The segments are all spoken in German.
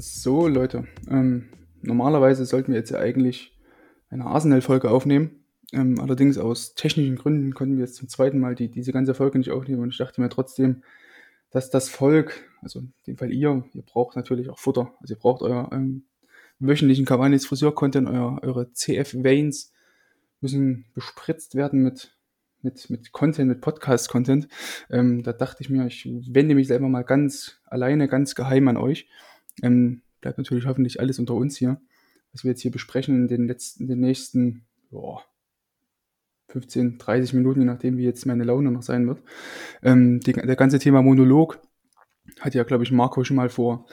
So, Leute, ähm, normalerweise sollten wir jetzt ja eigentlich eine Arsenal-Folge aufnehmen. Ähm, allerdings aus technischen Gründen konnten wir jetzt zum zweiten Mal die, diese ganze Folge nicht aufnehmen und ich dachte mir trotzdem, dass das Volk, also in dem Fall ihr, ihr braucht natürlich auch Futter. Also ihr braucht euer ähm, wöchentlichen Cavani's Friseur-Content, euer, eure CF-Veins müssen bespritzt werden mit, mit, mit Content, mit Podcast-Content. Ähm, da dachte ich mir, ich wende mich selber mal ganz alleine, ganz geheim an euch. Ähm, bleibt natürlich hoffentlich alles unter uns hier, was wir jetzt hier besprechen in den letzten, in den nächsten, boah, 15, 30 Minuten, je nachdem, wie jetzt meine Laune noch sein wird. Ähm, die, der ganze Thema Monolog hat ja, glaube ich, Marco schon mal vor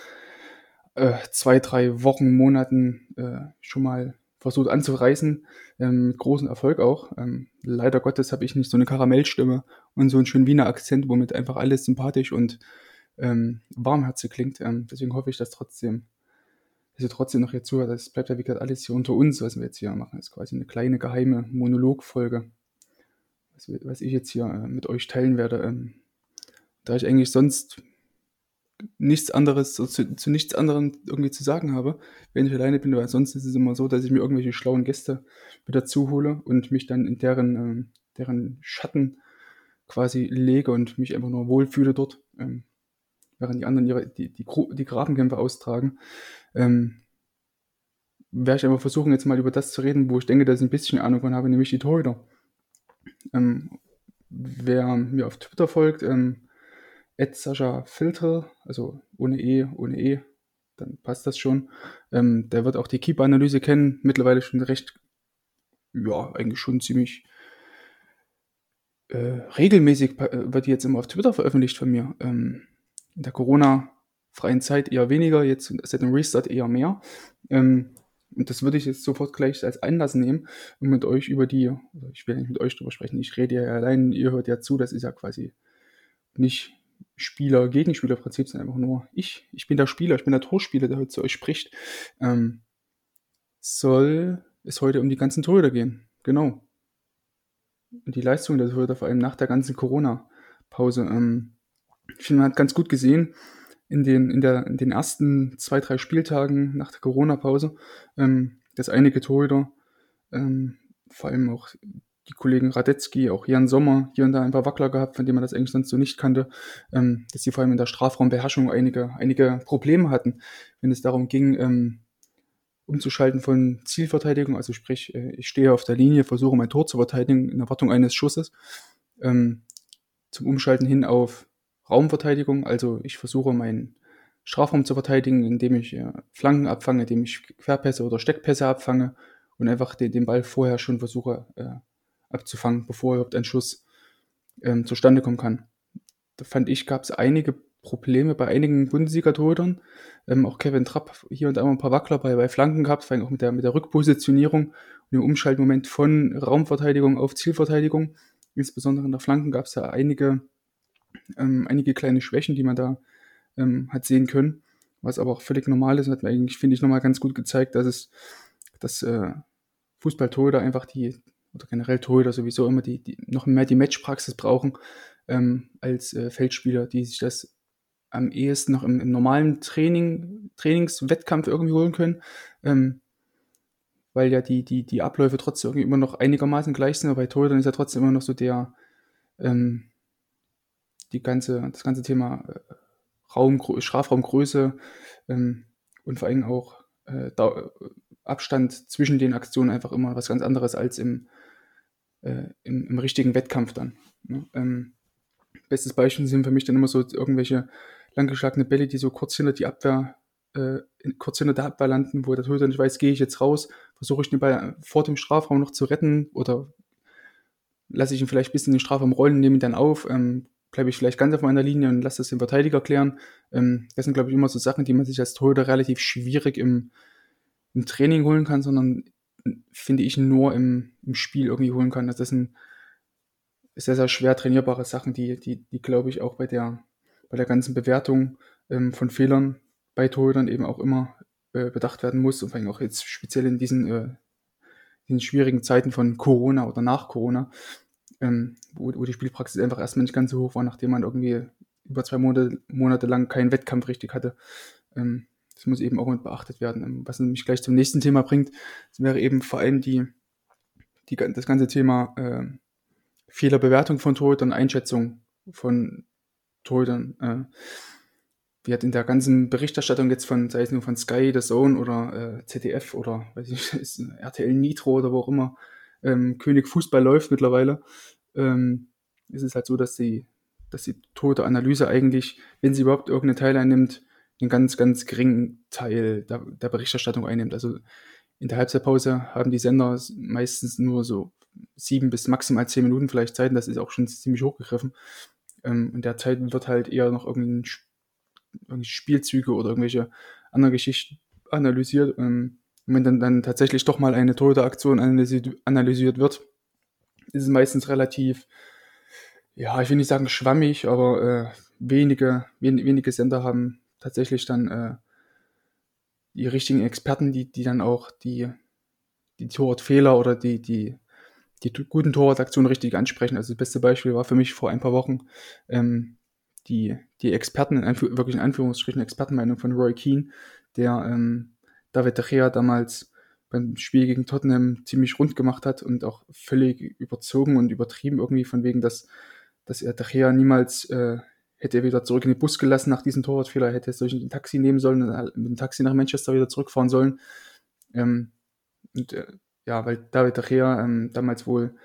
äh, zwei, drei Wochen, Monaten äh, schon mal versucht anzureißen, ähm, mit großem Erfolg auch. Ähm, leider Gottes habe ich nicht so eine Karamellstimme und so einen schönen Wiener Akzent, womit einfach alles sympathisch und ähm, warmherzig klingt. Ähm, deswegen hoffe ich, dass trotzdem, dass ihr trotzdem noch hier zuhört. Das bleibt ja wie gesagt alles hier unter uns, was wir jetzt hier machen. Das ist quasi eine kleine geheime Monologfolge, was, was ich jetzt hier äh, mit euch teilen werde. Ähm, da ich eigentlich sonst nichts anderes, zu, zu, nichts anderem irgendwie zu sagen habe, wenn ich alleine bin, weil sonst ist es immer so, dass ich mir irgendwelche schlauen Gäste wieder zuhole und mich dann in deren, ähm, deren Schatten quasi lege und mich einfach nur wohlfühle dort. Ähm, während die anderen ihre, die, die, die Grabenkämpfe austragen, ähm, werde ich einfach versuchen, jetzt mal über das zu reden, wo ich denke, dass ich ein bisschen Ahnung von habe, nämlich die Torhüter. Ähm, wer mir auf Twitter folgt, ähm, Sascha Filter, also ohne E, ohne E, dann passt das schon. Ähm, der wird auch die Keep-Analyse kennen, mittlerweile schon recht, ja, eigentlich schon ziemlich äh, regelmäßig äh, wird die jetzt immer auf Twitter veröffentlicht von mir. Ähm, in der Corona-freien Zeit eher weniger, jetzt seit dem Restart eher mehr. Ähm, und das würde ich jetzt sofort gleich als Anlass nehmen, um mit euch über die, also ich will nicht mit euch drüber sprechen, ich rede ja allein, ihr hört ja zu, das ist ja quasi nicht Spieler, Gegenspieler-Prinzip, sondern einfach nur ich. Ich bin der Spieler, ich bin der Torspieler, der heute zu euch spricht. Ähm, soll es heute um die ganzen Torhüter gehen. Genau. Und die Leistung der Torhüter, vor allem nach der ganzen Corona-Pause. Ähm, ich finde, man hat ganz gut gesehen in den, in, der, in den ersten zwei, drei Spieltagen nach der Corona-Pause, ähm, dass einige Torhüter, ähm, vor allem auch die Kollegen Radetzky, auch Jan Sommer, hier und da ein paar Wackler gehabt, von denen man das eigentlich sonst so nicht kannte, ähm, dass sie vor allem in der Strafraumbeherrschung einige, einige Probleme hatten, wenn es darum ging, ähm, umzuschalten von Zielverteidigung, also sprich, äh, ich stehe auf der Linie, versuche mein Tor zu verteidigen in Erwartung eines Schusses, ähm, zum Umschalten hin auf Raumverteidigung. Also ich versuche meinen Strafraum zu verteidigen, indem ich äh, Flanken abfange, indem ich Querpässe oder Steckpässe abfange und einfach den, den Ball vorher schon versuche äh, abzufangen, bevor überhaupt ein Schuss ähm, zustande kommen kann. Da fand ich, gab es einige Probleme bei einigen Bundesliga-Torhütern. Ähm, auch Kevin Trapp hier und da ein paar Wackler bei, bei Flanken gehabt, vor allem auch mit der, mit der Rückpositionierung und dem Umschaltmoment von Raumverteidigung auf Zielverteidigung. Insbesondere in der Flanken gab es da einige ähm, einige kleine Schwächen, die man da ähm, hat sehen können, was aber auch völlig normal ist. Hat mir eigentlich, finde ich, nochmal ganz gut gezeigt, dass es, dass äh, Fußballtorhüter einfach die, oder generell Torhüter sowieso immer die, die noch mehr die Matchpraxis brauchen ähm, als äh, Feldspieler, die sich das am ehesten noch im, im normalen Training, Trainingswettkampf irgendwie holen können. Ähm, weil ja die, die, die Abläufe trotzdem irgendwie immer noch einigermaßen gleich sind, aber bei Torhütern ist ja trotzdem immer noch so der, ähm, die ganze, das ganze Thema äh, Raum, Strafraumgröße ähm, und vor allem auch äh, Abstand zwischen den Aktionen einfach immer was ganz anderes als im, äh, im, im, richtigen Wettkampf dann. Ne? Ähm, bestes Beispiel sind für mich dann immer so irgendwelche langgeschlagene Bälle, die so kurz hinter die Abwehr, äh, kurz hinter der Abwehr landen, wo der Torhüter nicht weiß, gehe ich jetzt raus, versuche ich den Ball vor dem Strafraum noch zu retten oder lasse ich ihn vielleicht ein bisschen in den Strafraum rollen, nehme ihn dann auf, ähm, bleibe ich vielleicht ganz auf meiner Linie und lasse das den Verteidiger klären. Ähm, das sind, glaube ich, immer so Sachen, die man sich als Torhüter relativ schwierig im, im Training holen kann, sondern finde ich nur im, im Spiel irgendwie holen kann. Das sind sehr, sehr schwer trainierbare Sachen, die, die, die glaube ich, auch bei der, bei der ganzen Bewertung ähm, von Fehlern bei Torhütern eben auch immer äh, bedacht werden muss und vor allem auch jetzt speziell in diesen, äh, diesen schwierigen Zeiten von Corona oder nach Corona, ähm, wo, wo, die Spielpraxis einfach erstmal nicht ganz so hoch war, nachdem man irgendwie über zwei Monate, Monate lang keinen Wettkampf richtig hatte. Ähm, das muss eben auch mit beachtet werden. Ähm, was mich gleich zum nächsten Thema bringt, das wäre eben vor allem die, die, das ganze Thema äh, Fehlerbewertung von Torhütern, Einschätzung von Torhütern. Äh, wir hatten in der ganzen Berichterstattung jetzt von, sei es nur von Sky, The Zone oder äh, ZDF oder weiß ich, RTL Nitro oder wo auch immer, ähm, König Fußball läuft mittlerweile, ähm, ist es halt so, dass die, dass die tote Analyse eigentlich, wenn sie überhaupt irgendeinen Teil einnimmt, einen ganz, ganz geringen Teil der, der Berichterstattung einnimmt. Also in der Halbzeitpause haben die Sender meistens nur so sieben bis maximal zehn Minuten vielleicht Zeit. Und das ist auch schon ziemlich hochgegriffen. Ähm, in der Zeit wird halt eher noch irgendwie Spielzüge oder irgendwelche anderen Geschichten analysiert. Ähm, und wenn dann, dann tatsächlich doch mal eine Torhüteraktion analysiert, analysiert wird, ist es meistens relativ, ja, ich will nicht sagen schwammig, aber äh, wenige, wen, wenige Sender haben tatsächlich dann äh, die richtigen Experten, die, die dann auch die, die Torwartfehler oder die, die, die guten Torwartaktionen richtig ansprechen. Also das beste Beispiel war für mich vor ein paar Wochen ähm, die, die Experten, in wirklich in Anführungsstrichen Expertenmeinung von Roy Keane, der ähm, David De Gea damals beim Spiel gegen Tottenham ziemlich rund gemacht hat und auch völlig überzogen und übertrieben irgendwie von wegen, dass, dass er De Gea niemals äh, hätte er wieder zurück in den Bus gelassen nach diesem Torwartfehler, hätte er durch ein Taxi nehmen sollen und mit dem Taxi nach Manchester wieder zurückfahren sollen. Ähm, und äh, ja, weil David De Gea ähm, damals wohl,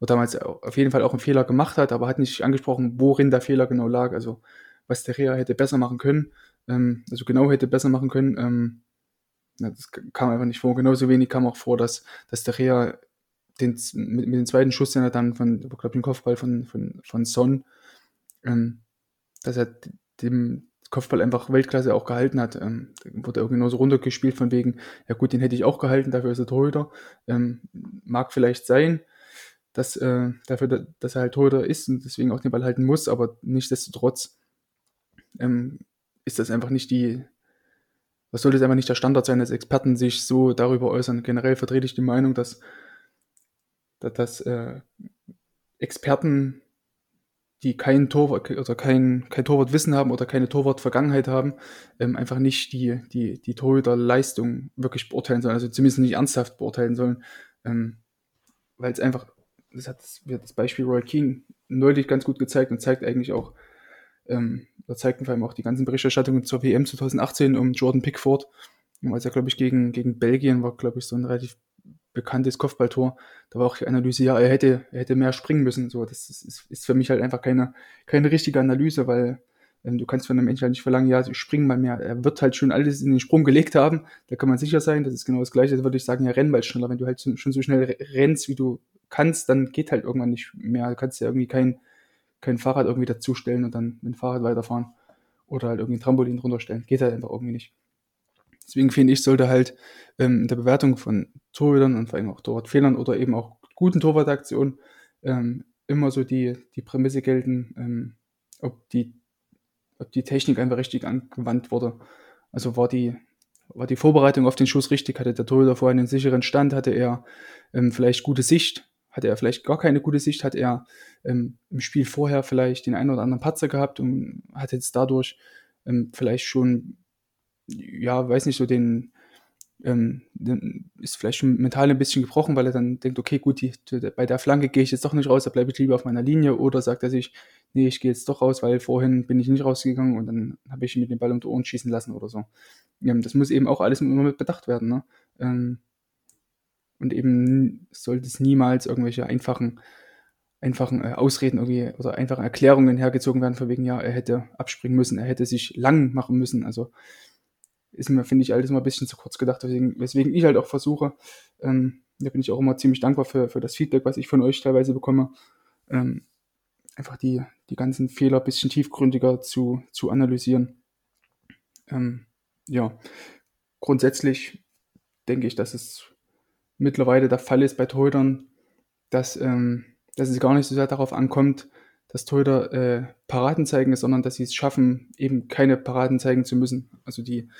oder damals auf jeden Fall auch einen Fehler gemacht hat, aber hat nicht angesprochen, worin der Fehler genau lag, also was De Gea hätte besser machen können, ähm, also genau hätte besser machen können, ähm, das kam einfach nicht vor. Genauso wenig kam auch vor, dass, dass De Gea den, mit, mit dem zweiten Schuss, den er dann von, ich glaube, den Kopfball von, von, von Son, ähm, dass er dem Kopfball einfach Weltklasse auch gehalten hat. Ähm, wurde irgendwie nur so runtergespielt von wegen, ja gut, den hätte ich auch gehalten, dafür ist er Torhüter. Ähm, mag vielleicht sein, dass, äh, dafür, dass er halt Torhüter ist und deswegen auch den Ball halten muss, aber nichtsdestotrotz ähm, ist das einfach nicht die, was sollte es einfach nicht der Standard sein, dass Experten sich so darüber äußern. Generell vertrete ich die Meinung, dass, dass, dass äh, Experten die kein Torwart oder kein, kein Torwartwissen haben oder keine Torwartvergangenheit haben, ähm, einfach nicht die, die, die Torhüterleistung wirklich beurteilen sollen, also zumindest nicht ernsthaft beurteilen sollen, ähm, weil es einfach, das hat das Beispiel Roy King neulich ganz gut gezeigt und zeigt eigentlich auch, ähm, da zeigten vor allem auch die ganzen Berichterstattungen zur WM 2018 um Jordan Pickford, als er, glaube ich, gegen, gegen Belgien war, glaube ich, so ein relativ bekanntes Kopfballtor. Da war auch die Analyse, ja, er hätte, er hätte mehr springen müssen. So, das ist, ist für mich halt einfach keine, keine richtige Analyse, weil ähm, du kannst von einem Menschen halt nicht verlangen, ja, spring mal mehr. Er wird halt schon alles in den Sprung gelegt haben. Da kann man sicher sein. Das ist genau das Gleiche. Da würde ich sagen, ja, renn mal schneller. Wenn du halt schon so schnell rennst, wie du kannst, dann geht halt irgendwann nicht mehr. Du kannst ja irgendwie kein, kein Fahrrad irgendwie dazustellen und dann mit dem Fahrrad weiterfahren. Oder halt irgendwie ein Trampolin drunter stellen. Geht halt einfach irgendwie nicht. Deswegen finde ich, sollte halt ähm, in der Bewertung von Torhütern und vor allem auch Torwartfehlern oder eben auch guten Torwartaktionen ähm, immer so die, die Prämisse gelten, ähm, ob, die, ob die Technik einfach richtig angewandt wurde. Also war die, war die Vorbereitung auf den Schuss richtig? Hatte der Torhüter vorher einen sicheren Stand? Hatte er ähm, vielleicht gute Sicht? Hatte er vielleicht gar keine gute Sicht? Hat er ähm, im Spiel vorher vielleicht den einen oder anderen Patzer gehabt und hat jetzt dadurch ähm, vielleicht schon ja, weiß nicht, so den, ähm, ist vielleicht schon mental ein bisschen gebrochen, weil er dann denkt, okay, gut, die, bei der Flanke gehe ich jetzt doch nicht raus, da bleibe ich lieber auf meiner Linie oder sagt er sich, nee, ich gehe jetzt doch raus, weil vorhin bin ich nicht rausgegangen und dann habe ich mit dem Ball unter Ohren schießen lassen oder so. Ähm, das muss eben auch alles immer mit bedacht werden. Ne? Ähm, und eben sollte es niemals irgendwelche einfachen, einfachen äh, Ausreden irgendwie oder einfachen Erklärungen hergezogen werden, von wegen, ja, er hätte abspringen müssen, er hätte sich lang machen müssen. Also ist mir, finde ich, alles immer ein bisschen zu kurz gedacht, weswegen, weswegen ich halt auch versuche, ähm, da bin ich auch immer ziemlich dankbar für, für das Feedback, was ich von euch teilweise bekomme, ähm, einfach die, die ganzen Fehler ein bisschen tiefgründiger zu, zu analysieren. Ähm, ja, grundsätzlich denke ich, dass es mittlerweile der Fall ist bei Torhütern, dass, ähm, dass es gar nicht so sehr darauf ankommt, dass Torhüter äh, Paraden zeigen, sondern dass sie es schaffen, eben keine Paraden zeigen zu müssen. Also die,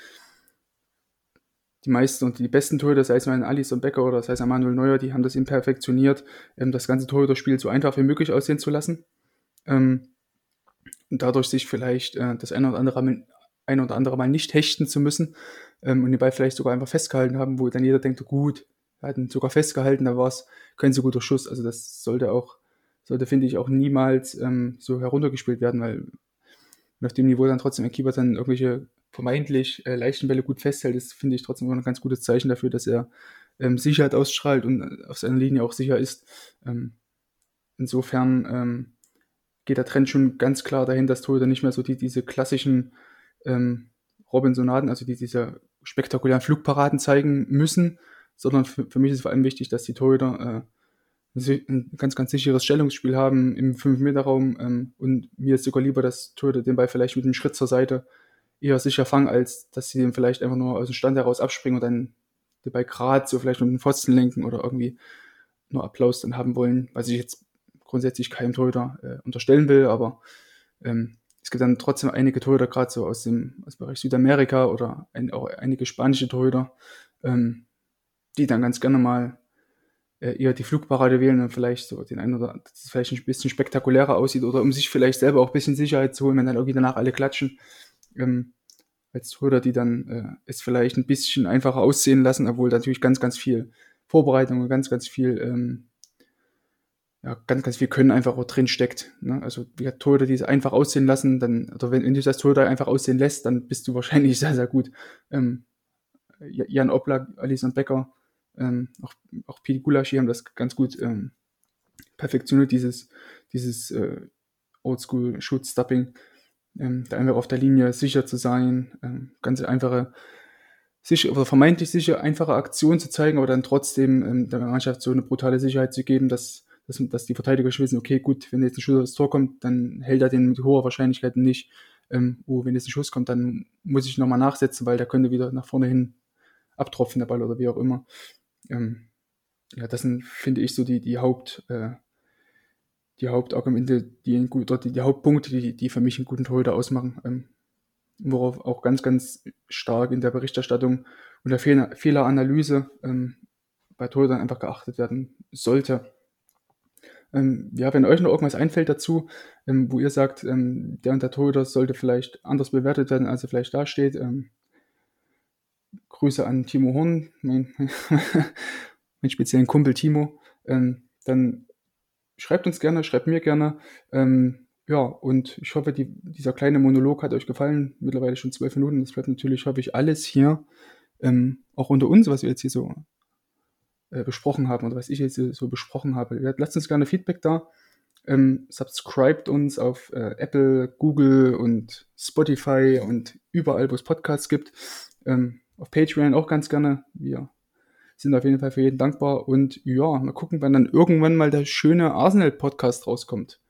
die meisten und die besten Torhüter, sei es mal ein Alisson Becker oder sei es ein Manuel Neuer, die haben das eben perfektioniert, ähm, das ganze Torhüterspiel so einfach wie möglich aussehen zu lassen. Ähm, und dadurch sich vielleicht äh, das eine oder andere ein oder andere Mal nicht hechten zu müssen ähm, und den Ball vielleicht sogar einfach festgehalten haben, wo dann jeder denkt, gut, er hat ihn sogar festgehalten, da war es kein so guter Schuss. Also das sollte auch, sollte, finde ich, auch niemals ähm, so heruntergespielt werden, weil auf dem Niveau dann trotzdem ein Keeper dann irgendwelche vermeintlich äh, leichten Bälle gut festhält, das finde ich trotzdem immer ein ganz gutes Zeichen dafür, dass er ähm, Sicherheit ausstrahlt und auf seiner Linie auch sicher ist. Ähm, insofern ähm, geht der Trend schon ganz klar dahin, dass Torhüter nicht mehr so die, diese klassischen ähm, Robinsonaden, also die, diese spektakulären Flugparaden zeigen müssen, sondern für, für mich ist vor allem wichtig, dass die Torhüter äh, ein ganz, ganz sicheres Stellungsspiel haben im 5-Meter-Raum ähm, und mir ist sogar lieber, dass Torhüter den Ball vielleicht mit einem Schritt zur Seite eher sicher fangen, als dass sie den vielleicht einfach nur aus dem Stand heraus abspringen und dann den Ball gerade so vielleicht mit dem Pfosten lenken oder irgendwie nur Applaus dann haben wollen, was ich jetzt grundsätzlich keinem Torhüter äh, unterstellen will, aber ähm, es gibt dann trotzdem einige Torhüter, gerade so aus dem, aus dem Bereich Südamerika oder ein, auch einige spanische Torhüter, ähm, die dann ganz gerne mal äh, eher die Flugparade wählen und vielleicht so den einen oder dass es vielleicht ein bisschen spektakulärer aussieht oder um sich vielleicht selber auch ein bisschen Sicherheit zu holen, wenn dann irgendwie danach alle klatschen. Ähm, als Torhüter, die dann äh, es vielleicht ein bisschen einfacher aussehen lassen, obwohl natürlich ganz, ganz viel Vorbereitung und ganz, ganz viel, ähm, ja, ganz, ganz viel Können einfach auch drin steckt. Ne? Also wie Torhüter, die es einfach aussehen lassen, dann, oder wenn, wenn du das Torhüter einfach aussehen lässt, dann bist du wahrscheinlich sehr, sehr gut. Ähm, Jan Oblak, Alison Becker, ähm, auch, auch Pete Gulaschi haben das ganz gut ähm, perfektioniert, dieses, dieses äh, Oldschool Shoot Stopping, ähm, da einfach auf der Linie sicher zu sein, ähm, ganz einfache, sicher oder vermeintlich sicher einfache Aktionen zu zeigen, aber dann trotzdem ähm, der Mannschaft so eine brutale Sicherheit zu geben, dass, dass, dass die Verteidiger wissen, okay, gut, wenn jetzt ein Schuss aufs Tor kommt, dann hält er den mit hoher Wahrscheinlichkeit nicht. Ähm, oh, wenn jetzt ein Schuss kommt, dann muss ich nochmal nachsetzen, weil der könnte wieder nach vorne hin abtropfen, der Ball oder wie auch immer. Ähm, ja, das sind, finde ich, so die, die Haupt, äh, die Hauptargumente, die, gut, die, die Hauptpunkte, die, die für mich einen guten Torhüter ausmachen, ähm, worauf auch ganz, ganz stark in der Berichterstattung und der Fehler, Fehleranalyse ähm, bei Torhütern einfach geachtet werden sollte. Ähm, ja, wenn euch noch irgendwas einfällt dazu, ähm, wo ihr sagt, ähm, der und der Torhüter sollte vielleicht anders bewertet werden, als er vielleicht dasteht, ähm, Grüße an Timo Horn, mein, mein speziellen Kumpel Timo, ähm, dann schreibt uns gerne, schreibt mir gerne. Ähm, ja, und ich hoffe, die, dieser kleine Monolog hat euch gefallen. Mittlerweile schon zwölf Minuten. Das bleibt natürlich, hoffe ich, alles hier, ähm, auch unter uns, was wir jetzt hier so äh, besprochen haben oder was ich jetzt so besprochen habe. Lasst uns gerne Feedback da. Ähm, subscribt uns auf äh, Apple, Google und Spotify und überall, wo es Podcasts gibt. Ähm, auf Patreon auch ganz gerne. Wir sind auf jeden Fall für jeden dankbar und ja, mal gucken, wann dann irgendwann mal der schöne Arsenal-Podcast rauskommt.